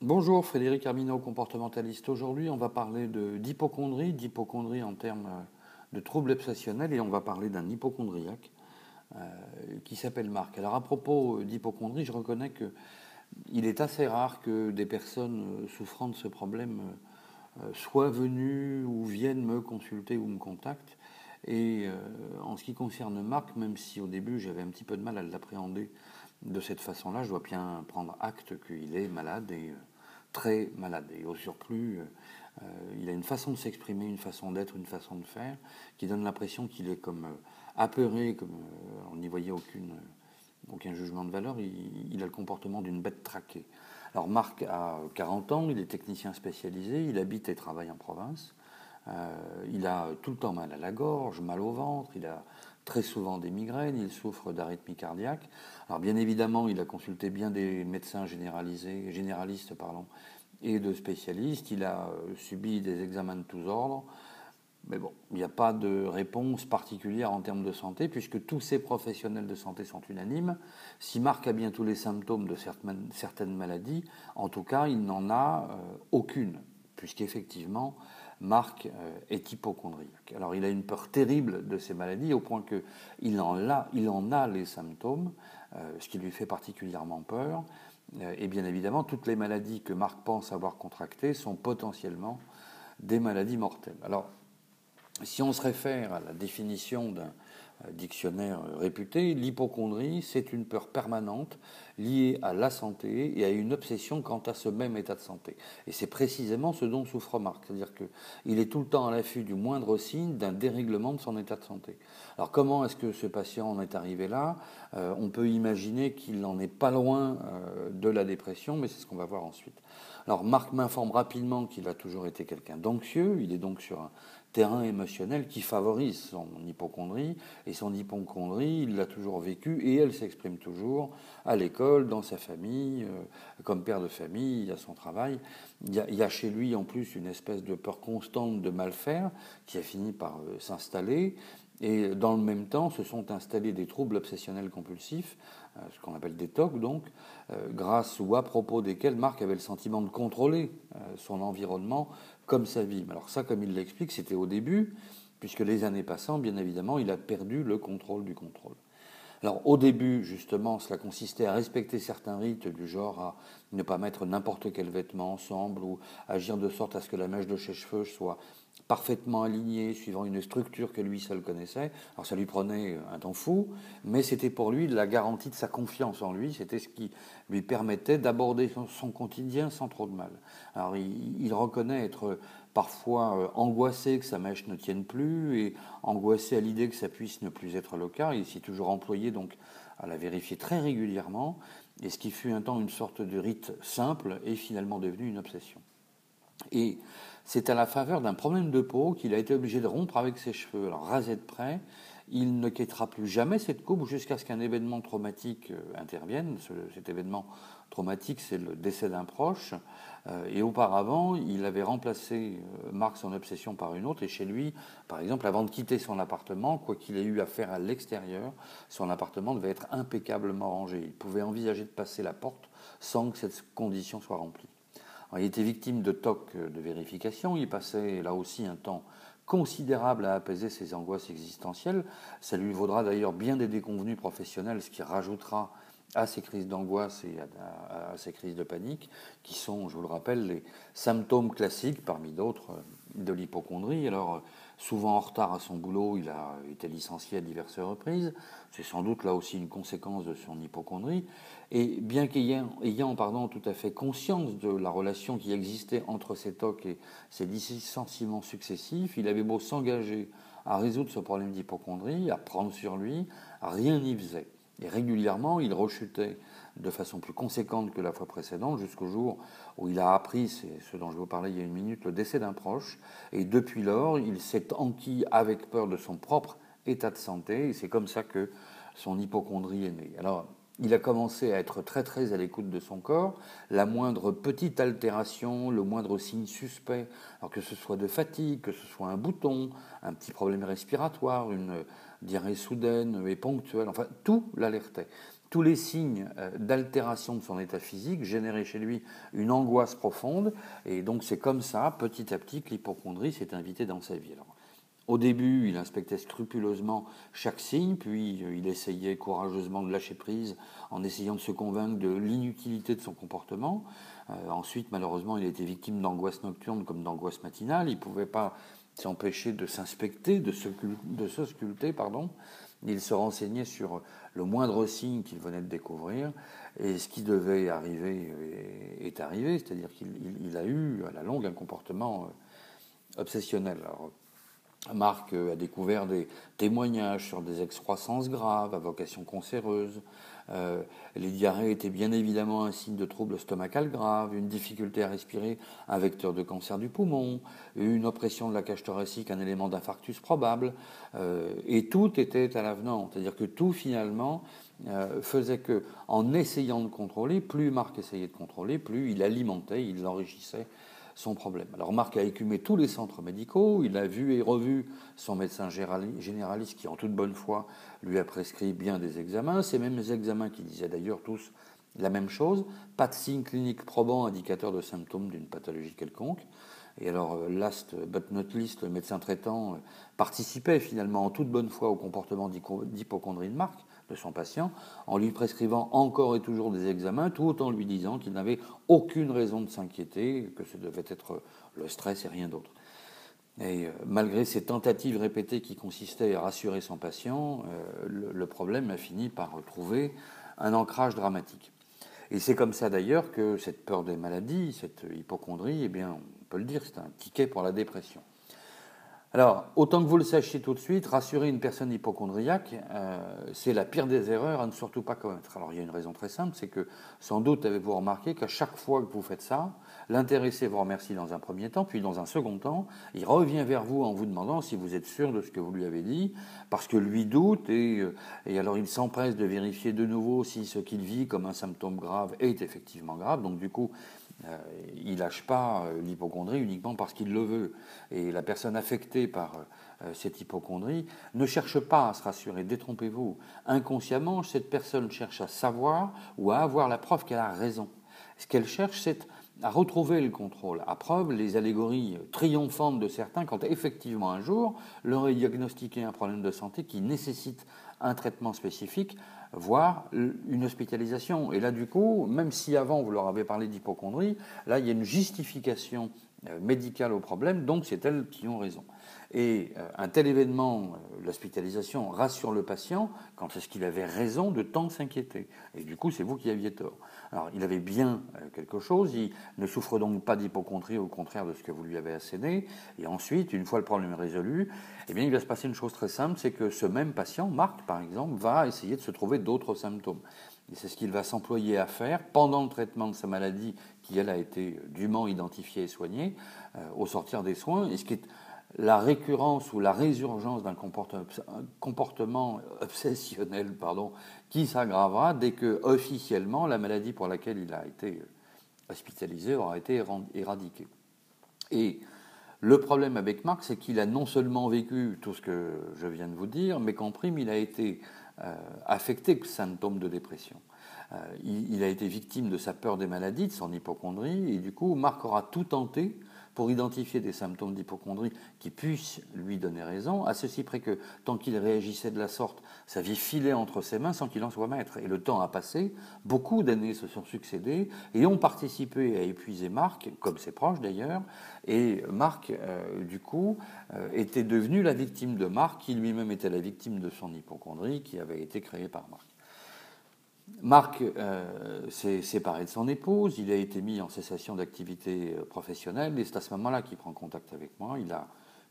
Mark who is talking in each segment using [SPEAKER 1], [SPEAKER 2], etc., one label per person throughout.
[SPEAKER 1] Bonjour, Frédéric Armineau, comportementaliste. Aujourd'hui, on va parler d'hypochondrie, d'hypochondrie en termes euh, de troubles obsessionnels, et on va parler d'un hypochondriaque euh, qui s'appelle Marc. Alors, à propos d'hypochondrie, je reconnais que il est assez rare que des personnes euh, souffrant de ce problème soient venues ou viennent me consulter ou me contactent. Et en ce qui concerne Marc, même si au début j'avais un petit peu de mal à l'appréhender de cette façon-là, je dois bien prendre acte qu'il est malade et très malade. Et au surplus, euh, il a une façon de s'exprimer, une façon d'être, une façon de faire, qui donne l'impression qu'il est comme euh, apeuré, comme euh, on n'y voyait aucune, aucun jugement de valeur. Il, a le comportement d'une bête traquée. Alors Marc a 40 ans, il est technicien spécialisé, il habite et travaille en province. Il a tout le temps mal à la gorge, mal au ventre, il a très souvent des migraines, il souffre d'arythmie cardiaque. Alors bien évidemment, il a consulté bien des médecins généralisés, généralistes pardon, et de spécialistes. Il a euh, subi des examens de tous ordres. Mais bon, il n'y a pas de réponse particulière en termes de santé, puisque tous ces professionnels de santé sont unanimes. Si Marc a bien tous les symptômes de certaines maladies, en tout cas, il n'en a euh, aucune, puisqu'effectivement, Marc euh, est hypochondriaque. Alors il a une peur terrible de ces maladies au point qu'il en, a, il en a les symptômes, euh, ce qui lui fait particulièrement peur. Euh, et bien évidemment, toutes les maladies que Marc pense avoir contractées sont potentiellement des maladies mortelles. Alors, si on se réfère à la définition d'un dictionnaire réputé, l'hypochondrie, c'est une peur permanente liée à la santé et à une obsession quant à ce même état de santé. Et c'est précisément ce dont souffre Marc, c'est-à-dire qu'il est tout le temps à l'affût du moindre signe d'un dérèglement de son état de santé. Alors comment est-ce que ce patient en est arrivé là? Euh, On peut imaginer qu'il n'en est pas loin euh, de la dépression, mais c'est ce qu'on va voir ensuite. Alors Marc m'informe rapidement qu'il a toujours été quelqu'un d'anxieux, il est donc sur un terrain émotionnel qui favorise son hypochondrie. Et son hypochondrie, il l'a toujours vécu et elle s'exprime toujours à l'école, dans sa famille, euh, comme père de famille, à son travail. Il y, a, chez lui en plus une espèce de peur constante de mal faire qui a fini par euh, s'installer. Et dans le même temps, se sont installés des troubles obsessionnels compulsifs, euh, ce qu'on appelle des TOC donc, grâce ou à propos desquels Marc avait le sentiment de contrôler son environnement comme sa vie. Alors ça, comme il l'explique, c'était au début, puisque les années passant, bien évidemment, il a perdu le contrôle du contrôle. Alors au début, justement, cela consistait à respecter certains rites du genre à ne pas mettre n'importe quel vêtement ensemble ou agir de sorte à ce que la mèche de ses cheveux soit parfaitement aligné, suivant une structure que lui seul connaissait. Alors ça lui prenait un temps fou, mais c'était pour lui la garantie de sa confiance en lui, c'était ce qui lui permettait d'aborder son, quotidien sans trop de mal. Alors il, reconnaît être parfois euh, angoissé que sa mèche ne tienne plus et angoissé à l'idée que ça puisse ne plus être le cas. Il s'est toujours employé donc à la vérifier très régulièrement, et ce qui fut un temps une sorte de rite simple est finalement devenu une obsession. Et c'est à la faveur d'un problème de peau qu'il a été obligé de rompre avec ses cheveux. Alors rasé de près, il ne quittera plus jamais cette coupe jusqu'à ce qu'un événement traumatique euh, intervienne. cet événement traumatique, c'est le décès d'un proche. Euh, et auparavant, il avait remplacé euh, Marc son obsession par une autre. Et chez lui, par exemple, avant de quitter son appartement, quoi qu'il ait eu à faire à l'extérieur, son appartement devait être impeccablement rangé. Il pouvait envisager de passer la porte sans que cette condition soit remplie il était victime de tocs de vérification, il passait là aussi un temps considérable à apaiser ses angoisses existentielles. Ça lui vaudra d'ailleurs bien des déconvenus professionnels, ce qui rajoutera à ces crises d'angoisse et à, ces crises de panique, qui sont, je vous le rappelle, les symptômes classiques, parmi d'autres, de l'hypochondrie. Alors, souvent en retard à son boulot, il a été licencié à diverses reprises. C'est sans doute là aussi une conséquence de son hypochondrie. Et bien qu'ayant ayant, pardon, tout à fait conscience de la relation qui existait entre ces TOC et ces licenciements successifs, il avait beau s'engager à résoudre ce problème d'hypochondrie, à prendre sur lui, rien n'y faisait. Et régulièrement, il rechutait de façon plus conséquente que la fois précédente, jusqu'au jour où il a appris, c'est ce dont je vous parlais il y a une minute, le décès d'un proche. Et depuis lors, il s'est enquis avec peur de son propre état de santé. Et c'est comme ça que son hypochondrie est née. Alors, il a commencé à être très très à l'écoute de son corps. La moindre petite altération, le moindre signe suspect, alors que ce soit de fatigue, que ce soit un bouton, un petit problème respiratoire, une diarrhée soudaine et ponctuelle, enfin tout l'alertait. tous les signes euh, d'altération de son état physique généraient chez lui une angoisse profonde, et donc c'est comme ça, petit à petit, que l'hypochondrie s'est invitée dans sa vie. Au début, il inspectait scrupuleusement chaque signe, puis euh, il essayait courageusement de lâcher prise en essayant de se convaincre de l'inutilité de son comportement. Euh, ensuite, malheureusement, il était victime d'angoisse nocturne comme d'angoisse matinale. Il ne pouvait pas s'empêcher de s'inspecter, de de se sculpter, pardon. Il se renseignait sur le moindre signe qu'il venait de découvrir, et ce qui devait arriver est arrivé, c'est-à-dire qu'il a eu à la longue un comportement euh, obsessionnel. Marc a découvert des témoignages sur des excroissances graves à vocation cancéreuse. Euh, les diarrhées étaient bien évidemment un signe de trouble stomacal grave, une difficulté à respirer, un vecteur de cancer du poumon, une oppression de la cage thoracique, un élément d'infarctus probable. Euh, et tout était à l'avenant. C'est-à-dire que tout finalement euh, faisait que, en essayant de contrôler, plus Marc essayait de contrôler, plus il alimentait, il enrichissait son problème. Alors Marc a écumé tous les centres médicaux, il a vu et revu son médecin généraliste qui, en toute bonne foi, lui a prescrit bien des examens, ces mêmes examens qui disaient d'ailleurs tous la même chose, pas de signe clinique probant indicateur de symptômes d'une pathologie quelconque. Et alors, euh, last but not least, le médecin traitant euh, participait finalement en toute bonne foi au comportement d'hypochondrie de Marc, de son patient, en lui prescrivant encore et toujours des examens, tout en lui disant qu'il n'avait aucune raison de s'inquiéter, que ce devait être le stress et rien d'autre. Et euh, malgré ces tentatives répétées qui consistaient à rassurer son patient, euh, le, problème a fini par trouver un ancrage dramatique. Et c'est comme ça d'ailleurs que cette peur des maladies, cette hypochondrie, eh bien, on peut le dire, c'est un ticket pour la dépression. Alors, autant que vous le sachiez tout de suite, rassurer une personne hypochondriaque, euh, c'est la pire des erreurs à ne surtout pas commettre. Alors, il y a une raison très simple, c'est que sans doute avez-vous remarqué qu'à chaque fois que vous faites ça, l'intéressé vous remercie dans un premier temps, puis dans un second temps, il revient vers vous en vous demandant si vous êtes sûr de ce que vous lui avez dit, parce que lui doute, et, euh, et alors il s'empresse de vérifier de nouveau si ce qu'il vit comme un symptôme grave est effectivement grave. Donc, du coup, il lâche pas euh, l'hypochondrie uniquement parce qu'il le veut. Et la personne affectée par euh, cette hypochondrie ne cherche pas à se rassurer, détrompez-vous. Inconsciemment, cette personne cherche à savoir ou à avoir la preuve qu'elle a raison. Ce qu'elle cherche, c'est à retrouver le contrôle. À preuve, les allégories triomphantes de certains quand effectivement un jour leur est diagnostiqué un problème de santé qui nécessite un traitement spécifique, voire une hospitalisation. Et là, du coup, même si avant vous leur avez parlé d'hypochondrie, là, il y a une justification euh, médicale au problème, donc c'est elles qui ont raison. Et euh, un tel événement, euh, l'hospitalisation, rassure le patient quand est-ce qu'il avait raison de tant s'inquiéter. Et du coup, c'est vous qui aviez tort. Alors, il avait bien quelque chose, il ne souffre donc pas d'hypochondrie, au contraire de ce que vous lui avez asséné. Et ensuite, une fois le problème résolu, eh bien, il va se passer une chose très simple, c'est que ce même patient, Marc par exemple, va essayer de se trouver d'autres symptômes. Et c'est ce qu'il va s'employer à faire pendant le traitement de sa maladie, qui elle a été dûment identifiée et soignée, au sortir des soins. Et ce qui est la récurrence ou la résurgence d'un comportement obsessionnel pardon, qui s'aggravera dès que officiellement la maladie pour laquelle il a été hospitalisé aura été éradiquée. Et le problème avec Marc, c'est qu'il a non seulement vécu tout ce que je viens de vous dire, mais qu'en prime, il a été euh, affecté de symptômes de dépression. Euh, il, a été victime de sa peur des maladies, de son hypochondrie, et du coup, Marc aura tout tenté pour identifier des symptômes d'hypochondrie qui puissent lui donner raison, à ceci près que tant qu'il réagissait de la sorte, sa vie filait entre ses mains sans qu'il en soit maître. Et le temps a passé, beaucoup d'années se sont succédées et ont participé à épuiser Marc, comme ses proches d'ailleurs, et Marc, euh, du coup, euh, était devenu la victime de Marc, qui lui-même était la victime de son hypochondrie qui avait été créée par Marc. Marc euh, s'est séparé de son épouse, il a été mis en cessation d'activité euh, professionnelle et c'est à ce moment-là qu'il prend contact avec moi. Il a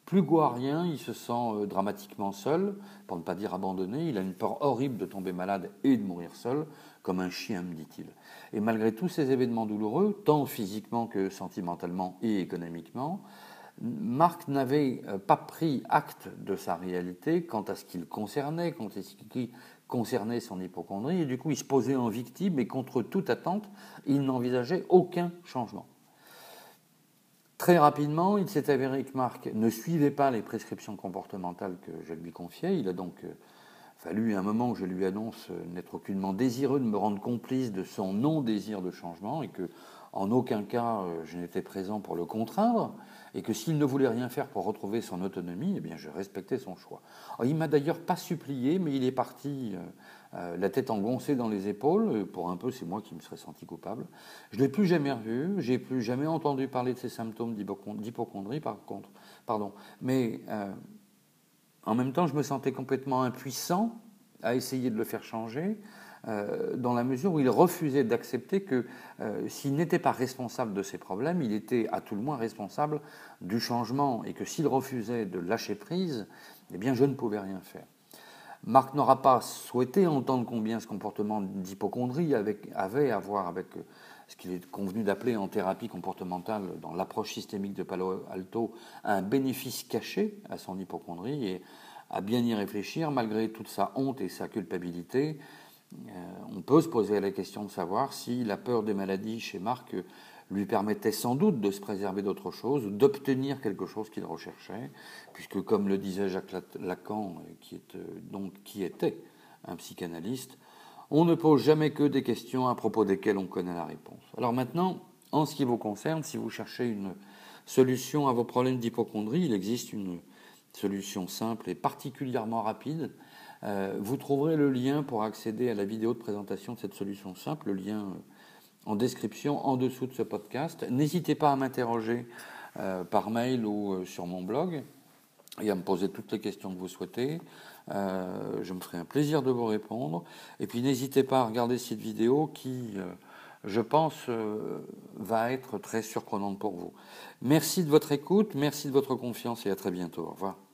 [SPEAKER 1] plus goût à rien, il se sent euh, dramatiquement seul, pour ne pas dire abandonné. Il a une peur horrible de tomber malade et de mourir seul, comme un chien, me dit-il. Et malgré tous ces événements douloureux, tant physiquement que sentimentalement et économiquement, Marc n'avait pas pris acte de sa réalité quant à ce qu'il concernait, quant à ce qui concernait son hypochondrie, et du coup il se posait en victime, et contre toute attente, il n'envisageait aucun changement. Très rapidement, il s'est avéré que Marc ne suivait pas les prescriptions comportementales que je lui confiais, il a donc euh, fallu un moment que je lui annonce n'être aucunement désireux de me rendre complice de son non-désir de changement et que en aucun cas je n'étais présent pour le contraindre et que s'il ne voulait rien faire pour retrouver son autonomie, eh bien je respectais son choix. il m'a d'ailleurs pas supplié, mais il est parti euh, la tête engoncée dans les épaules. Pour un peu, c'est moi qui me serais senti coupable. Je l'ai plus jamais revu. J'ai plus jamais entendu parler de ces symptômes d'hypochondrie, par contre. Pardon. Mais euh, en même temps, je me sentais complètement impuissant à essayer de le faire changer. Euh, dans la mesure où il refusait d'accepter que s'il n'était pas responsable de ses problèmes, il était à tout le moins responsable du changement et que s'il refusait de lâcher prise, eh bien je ne pouvais rien faire. Marc n'aura pas souhaité entendre combien ce comportement d'hypochondrie avait à voir avec euh, ce qu'il est convenu d'appeler en thérapie comportementale, dans l'approche systémique de Palo Alto, un bénéfice caché à son hypochondrie et à bien y réfléchir, malgré toute sa honte et sa culpabilité. Euh, on peut se poser la question de savoir si la peur des maladies chez Marc lui permettait sans doute de se préserver d'autre chose, d'obtenir quelque chose qu'il recherchait, puisque comme le disait Jacques Lacan, qui, est, euh, donc, qui était un psychanalyste, on ne pose jamais que des questions à propos desquelles on connaît la réponse. Alors maintenant, en ce qui vous concerne, si vous cherchez une solution à vos problèmes d'hypochondrie, il existe une solution simple et particulièrement rapide. Euh, vous trouverez le lien pour accéder à la vidéo de présentation de cette solution simple, le lien euh, en description en dessous de ce podcast. N'hésitez pas à m'interroger euh, par mail ou sur mon blog et à me poser toutes les questions que vous souhaitez. Je me ferai un plaisir de vous répondre. Et puis n'hésitez pas à regarder cette vidéo qui, je pense, va être très surprenante pour vous. Merci de votre écoute, merci de votre confiance et à très bientôt. Au revoir.